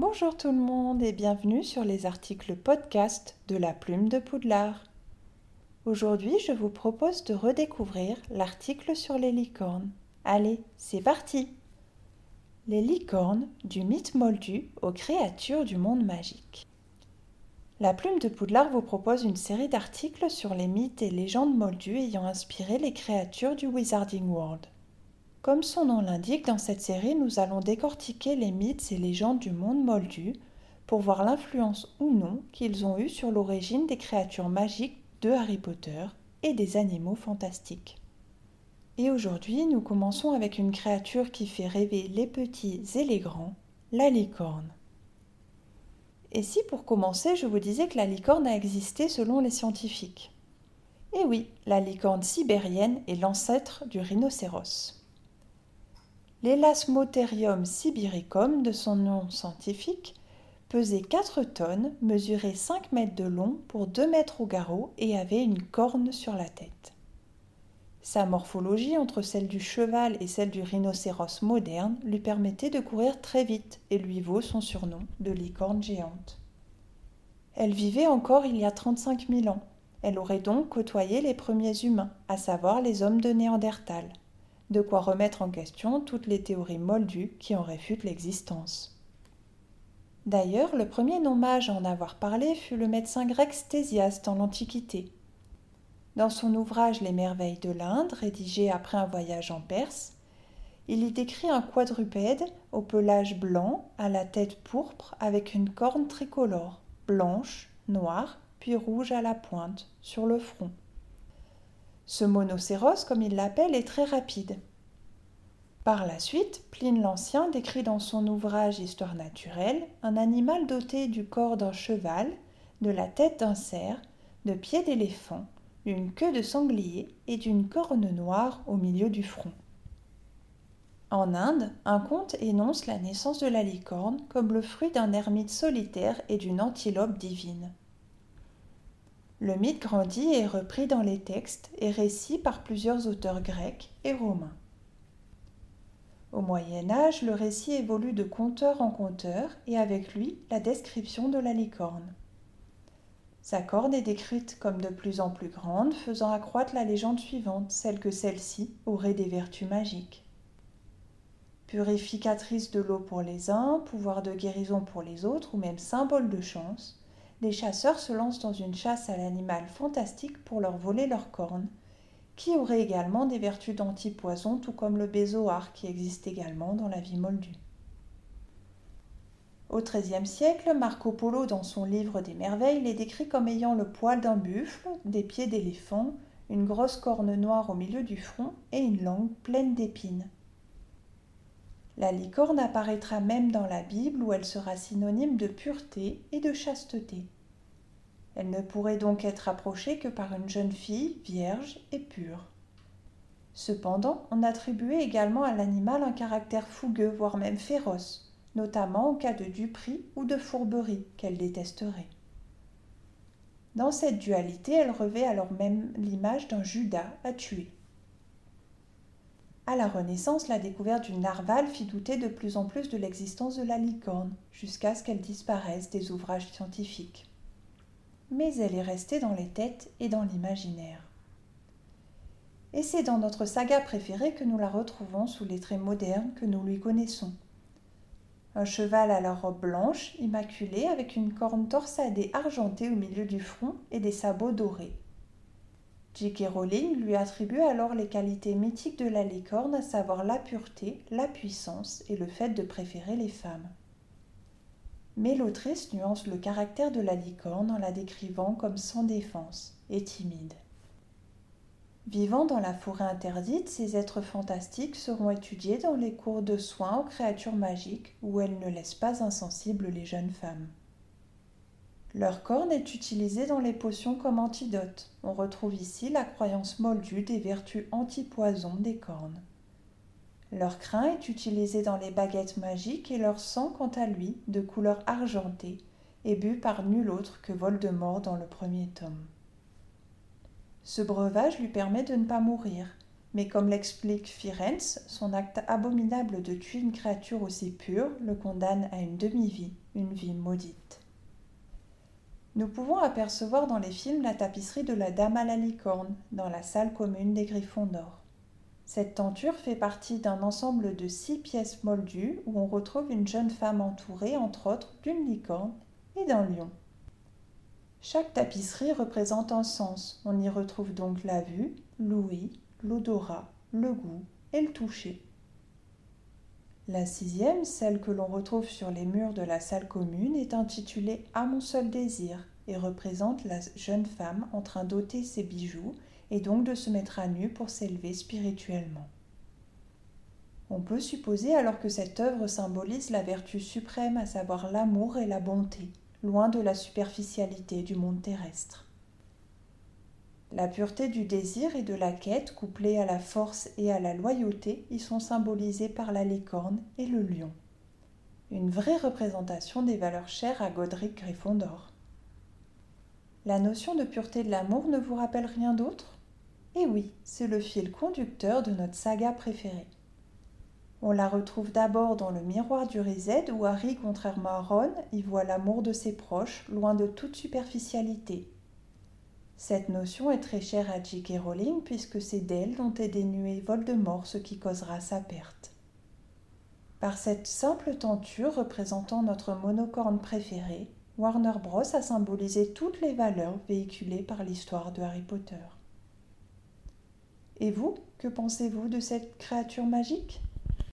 Bonjour tout le monde et bienvenue sur les articles podcast de la plume de Poudlard. Aujourd'hui, je vous propose de redécouvrir l'article sur les licornes. Allez, c'est parti Les licornes, du mythe moldu aux créatures du monde magique. La plume de Poudlard vous propose une série d'articles sur les mythes et légendes moldues ayant inspiré les créatures du Wizarding World. Comme son nom l'indique, dans cette série, nous allons décortiquer les mythes et légendes du monde moldu pour voir l'influence ou non qu'ils ont eue sur l'origine des créatures magiques de Harry Potter et des animaux fantastiques. Et aujourd'hui, nous commençons avec une créature qui fait rêver les petits et les grands, la licorne. Et si pour commencer, je vous disais que la licorne a existé selon les scientifiques? Eh oui, la licorne sibérienne est l'ancêtre du rhinocéros. L'Elasmotherium sibiricum, de son nom scientifique, pesait 4 tonnes, mesurait 5 mètres de long pour 2 mètres au garrot et avait une corne sur la tête. Sa morphologie entre celle du cheval et celle du rhinocéros moderne lui permettait de courir très vite et lui vaut son surnom de licorne géante. Elle vivait encore il y a 35 000 ans. Elle aurait donc côtoyé les premiers humains, à savoir les hommes de Néandertal de quoi remettre en question toutes les théories moldues qui en réfutent l'existence. D'ailleurs, le premier non-mage à en avoir parlé fut le médecin grec Stésias dans l'Antiquité. Dans son ouvrage Les merveilles de l'Inde, rédigé après un voyage en Perse, il y décrit un quadrupède au pelage blanc, à la tête pourpre, avec une corne tricolore, blanche, noire, puis rouge à la pointe, sur le front. Ce monocéros, comme il l'appelle, est très rapide. Par la suite, Pline l'Ancien décrit dans son ouvrage Histoire naturelle un animal doté du corps d'un cheval, de la tête d'un cerf, de pieds d'éléphant, d'une queue de sanglier et d'une corne noire au milieu du front. En Inde, un conte énonce la naissance de la licorne comme le fruit d'un ermite solitaire et d'une antilope divine. Le mythe grandit et est repris dans les textes et récits par plusieurs auteurs grecs et romains. Au Moyen Âge, le récit évolue de conteur en conteur et avec lui la description de la licorne. Sa corne est décrite comme de plus en plus grande, faisant accroître la légende suivante, celle que celle-ci aurait des vertus magiques. Purificatrice de l'eau pour les uns, pouvoir de guérison pour les autres ou même symbole de chance, les chasseurs se lancent dans une chasse à l'animal fantastique pour leur voler leurs cornes, qui aurait également des vertus d'antipoison, tout comme le bézoar qui existe également dans la vie moldue. Au XIIIe siècle, Marco Polo, dans son livre des merveilles, les décrit comme ayant le poil d'un buffle, des pieds d'éléphant, une grosse corne noire au milieu du front et une langue pleine d'épines. La licorne apparaîtra même dans la Bible où elle sera synonyme de pureté et de chasteté. Elle ne pourrait donc être approchée que par une jeune fille vierge et pure. Cependant, on attribuait également à l'animal un caractère fougueux, voire même féroce, notamment en cas de duperie ou de fourberie qu'elle détesterait. Dans cette dualité, elle revêt alors même l'image d'un Judas à tuer. À la Renaissance, la découverte du narval fit douter de plus en plus de l'existence de la licorne, jusqu'à ce qu'elle disparaisse des ouvrages scientifiques. Mais elle est restée dans les têtes et dans l'imaginaire. Et c'est dans notre saga préférée que nous la retrouvons sous les traits modernes que nous lui connaissons. Un cheval à la robe blanche, immaculée, avec une corne torsadée argentée au milieu du front et des sabots dorés. J.K. Rowling lui attribue alors les qualités mythiques de la licorne, à savoir la pureté, la puissance et le fait de préférer les femmes. Mais l'autrice nuance le caractère de la licorne en la décrivant comme sans défense et timide. Vivant dans la forêt interdite, ces êtres fantastiques seront étudiés dans les cours de soins aux créatures magiques où elles ne laissent pas insensibles les jeunes femmes. Leur corne est utilisée dans les potions comme antidote. On retrouve ici la croyance moldue des vertus anti-poison des cornes. Leur crin est utilisé dans les baguettes magiques et leur sang, quant à lui, de couleur argentée, est bu par nul autre que Voldemort dans le premier tome. Ce breuvage lui permet de ne pas mourir, Mais comme l'explique Firenze, son acte abominable de tuer une créature aussi pure le condamne à une demi-vie, une vie maudite. Nous pouvons apercevoir dans les films la tapisserie de la Dame à la licorne, dans la salle commune des Griffons d'Or. Cette tenture fait partie d'un ensemble de six pièces moldues où on retrouve une jeune femme entourée, entre autres, d'une licorne et d'un lion. Chaque tapisserie représente un sens. On y retrouve donc la vue, l'ouïe, l'odorat, le goût et le toucher. La sixième, celle que l'on retrouve sur les murs de la salle commune, est intitulée À mon seul désir et représente la jeune femme en train d'ôter ses bijoux et donc de se mettre à nu pour s'élever spirituellement. On peut supposer alors que cette œuvre symbolise la vertu suprême, à savoir l'amour et la bonté, loin de la superficialité du monde terrestre. La pureté du désir et de la quête, couplée à la force et à la loyauté, y sont symbolisées par la licorne et le lion. Une vraie représentation des valeurs chères à Godric Gryffondor. La notion de pureté de l'amour ne vous rappelle rien d'autre? Eh oui, c'est le fil conducteur de notre saga préférée. On la retrouve d'abord dans le miroir du Rized où Harry, contrairement à Ron, y voit l'amour de ses proches, loin de toute superficialité. Cette notion est très chère à J.K. Rowling puisque c'est d'elle dont est dénué Voldemort, ce qui causera sa perte. Par cette simple tenture représentant notre monocorne préféré, Warner Bros. a symbolisé toutes les valeurs véhiculées par l'histoire de Harry Potter. Et vous, que pensez-vous de cette créature magique?